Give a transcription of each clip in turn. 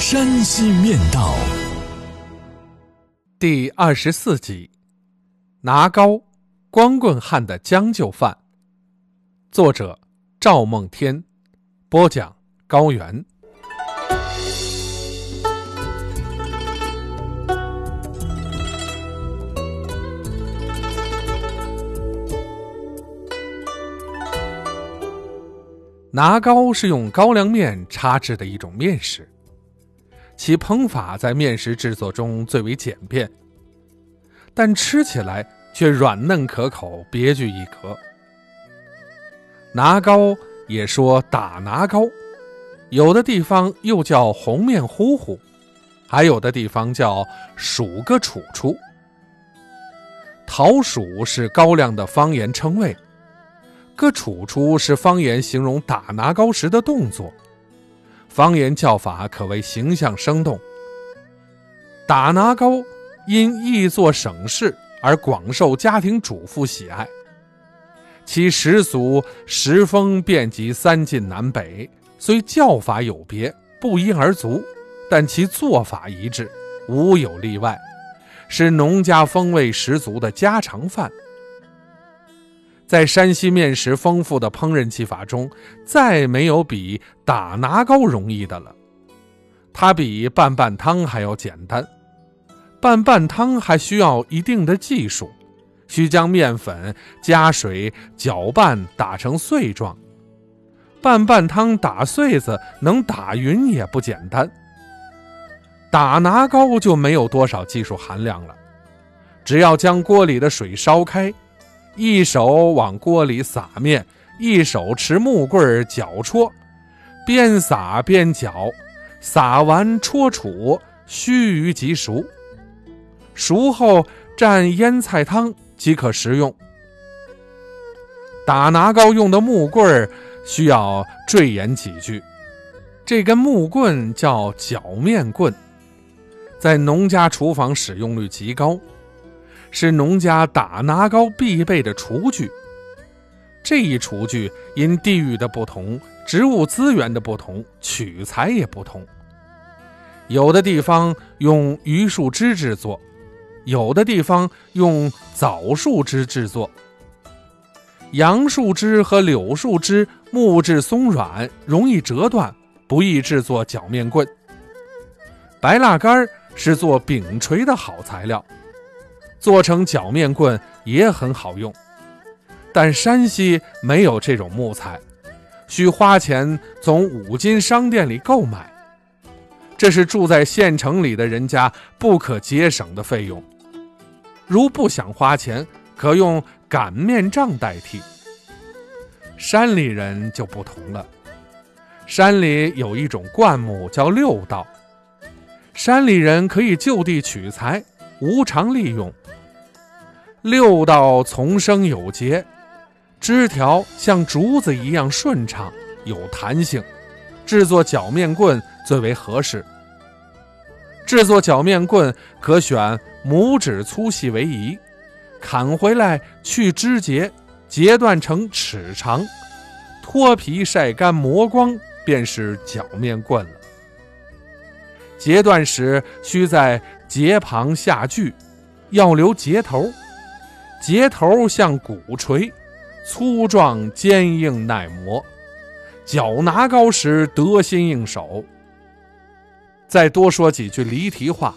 山西面道》第二十四集：拿高光棍汉的将就饭。作者：赵梦天，播讲：高原。拿高是用高粱面插制的一种面食，其烹法在面食制作中最为简便，但吃起来却软嫩可口，别具一格。拿糕也说打拿糕，有的地方又叫红面糊糊，还有的地方叫数个楚楚。桃黍是高粱的方言称谓。个楚楚是方言形容打拿糕时的动作，方言叫法可谓形象生动。打拿糕因易做省事而广受家庭主妇喜爱，其食俗食风遍及三晋南北，虽叫法有别，不一而足，但其做法一致，无有例外，是农家风味十足的家常饭。在山西面食丰富的烹饪技法中，再没有比打拿糕容易的了。它比拌拌汤还要简单。拌拌汤还需要一定的技术，需将面粉加水搅拌打成碎状。拌拌汤打碎子能打匀也不简单。打拿糕就没有多少技术含量了，只要将锅里的水烧开。一手往锅里撒面，一手持木棍搅戳，边撒边搅，撒完戳杵，须臾即熟。熟后蘸腌菜汤即可食用。打拿糕用的木棍需要赘言几句，这根木棍叫搅面棍，在农家厨房使用率极高。是农家打拿糕必备的厨具。这一厨具因地域的不同、植物资源的不同，取材也不同。有的地方用榆树枝制作，有的地方用枣树枝制作。杨树枝和柳树枝木质松软，容易折断，不易制作搅面棍。白蜡杆是做饼锤的好材料。做成搅面棍也很好用，但山西没有这种木材，需花钱从五金商店里购买，这是住在县城里的人家不可节省的费用。如不想花钱，可用擀面杖代替。山里人就不同了，山里有一种灌木叫六道，山里人可以就地取材，无偿利用。六道丛生有节，枝条像竹子一样顺畅有弹性，制作绞面棍最为合适。制作绞面棍可选拇指粗细为宜，砍回来去枝节，截断成尺长，脱皮晒干磨光，便是绞面棍了。截断时需在节旁下锯，要留节头。节头像鼓槌，粗壮坚硬耐磨，脚拿高时得心应手。再多说几句离题话，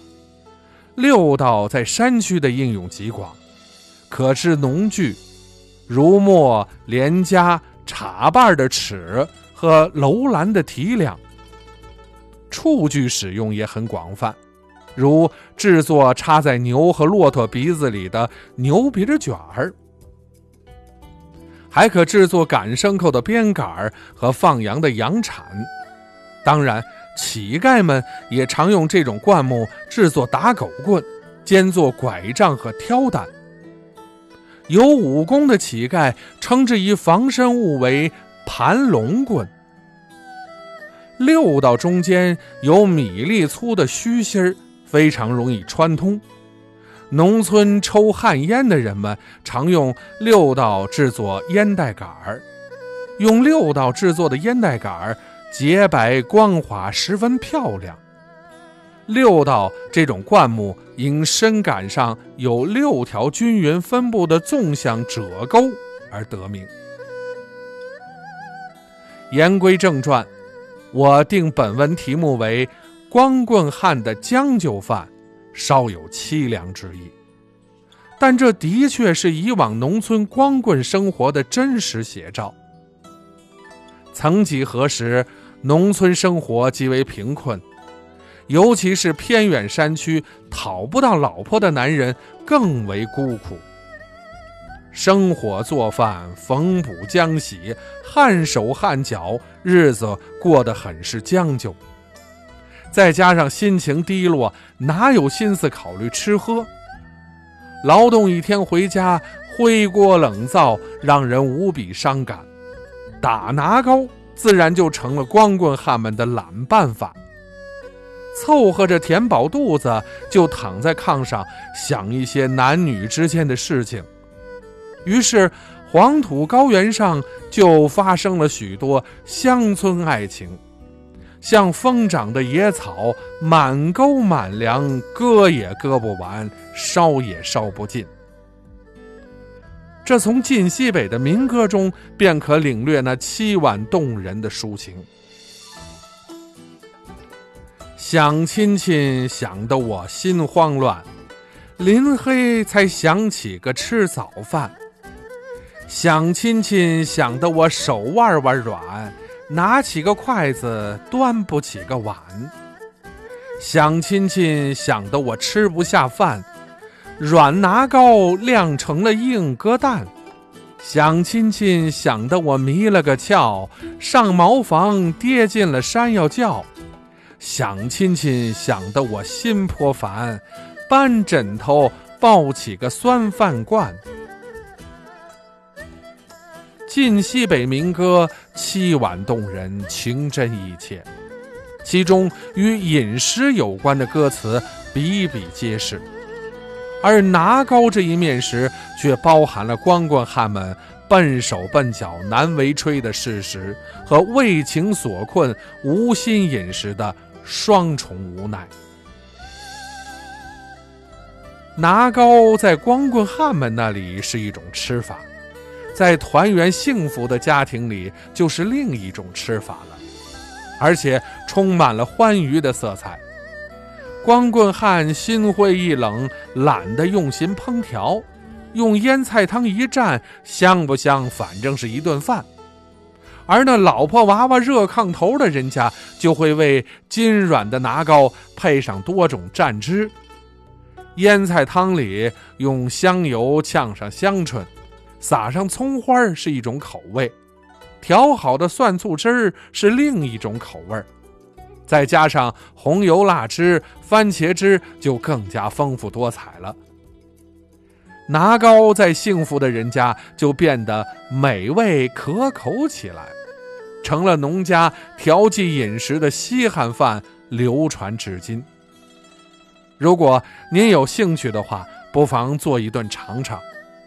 六道在山区的应用极广，可知农具，如磨、连夹、插把的尺和楼兰的提梁。畜具使用也很广泛。如制作插在牛和骆驼鼻子里的牛鼻子卷儿，还可制作赶牲口的鞭杆儿和放羊的羊铲。当然，乞丐们也常用这种灌木制作打狗棍，兼做拐杖和挑担。有武功的乞丐称之以防身物为盘龙棍。六道中间有米粒粗的虚心儿，非常容易穿通。农村抽旱烟的人们常用六道制作烟袋杆儿，用六道制作的烟袋杆儿洁白光滑，十分漂亮。六道这种灌木因身杆上有六条均匀分布的纵向褶沟而得名。言归正传，我定本文题目为“光棍汉的将就饭”。稍有凄凉之意，但这的确是以往农村光棍生活的真实写照。曾几何时，农村生活极为贫困，尤其是偏远山区，讨不到老婆的男人更为孤苦。生火做饭，缝补浆洗，汗手汗脚，日子过得很是将就。再加上心情低落，哪有心思考虑吃喝？劳动一天回家，灰锅冷灶，让人无比伤感。打拿高自然就成了光棍汉们的懒办法。凑合着填饱肚子，就躺在炕上想一些男女之间的事情。于是，黄土高原上就发生了许多乡村爱情。像疯长的野草，满沟满梁，割也割不完，烧也烧不尽。这从晋西北的民歌中便可领略那凄婉动人的抒情。想亲亲想得我心慌乱，临黑才想起个吃早饭。想亲亲想得我手腕腕软。拿起个筷子，端不起个碗。想亲亲，想得我吃不下饭，软拿糕晾成了硬疙蛋。想亲亲，想得我迷了个窍，上茅房跌进了山药窖。想亲亲，想得我心颇烦，搬枕头抱起个酸饭罐。晋西北民歌凄婉动人，情真意切，其中与饮食有关的歌词比比皆是，而拿高这一面时，却包含了光棍汉们笨手笨脚难为炊的事实和为情所困无心饮食的双重无奈。拿高在光棍汉们那里是一种吃法。在团圆幸福的家庭里，就是另一种吃法了，而且充满了欢愉的色彩。光棍汉心灰意冷，懒得用心烹调，用腌菜汤一蘸，香不香？反正是一顿饭。而那老婆娃娃热炕头的人家，就会为筋软的拿糕配上多种蘸汁。腌菜汤里用香油呛上香椿。撒上葱花是一种口味，调好的蒜醋汁儿是另一种口味儿，再加上红油辣汁、番茄汁，就更加丰富多彩了。拿高在幸福的人家就变得美味可口起来，成了农家调剂饮食的稀罕饭，流传至今。如果您有兴趣的话，不妨做一顿尝尝。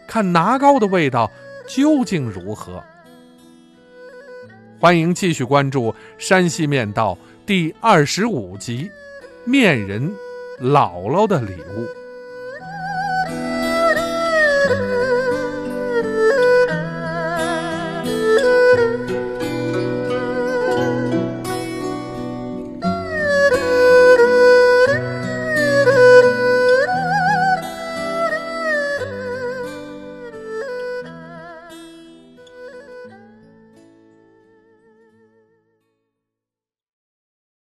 看拿糕的味道究竟如何？欢迎继续关注《山西面道》第二十五集《面人姥姥的礼物》。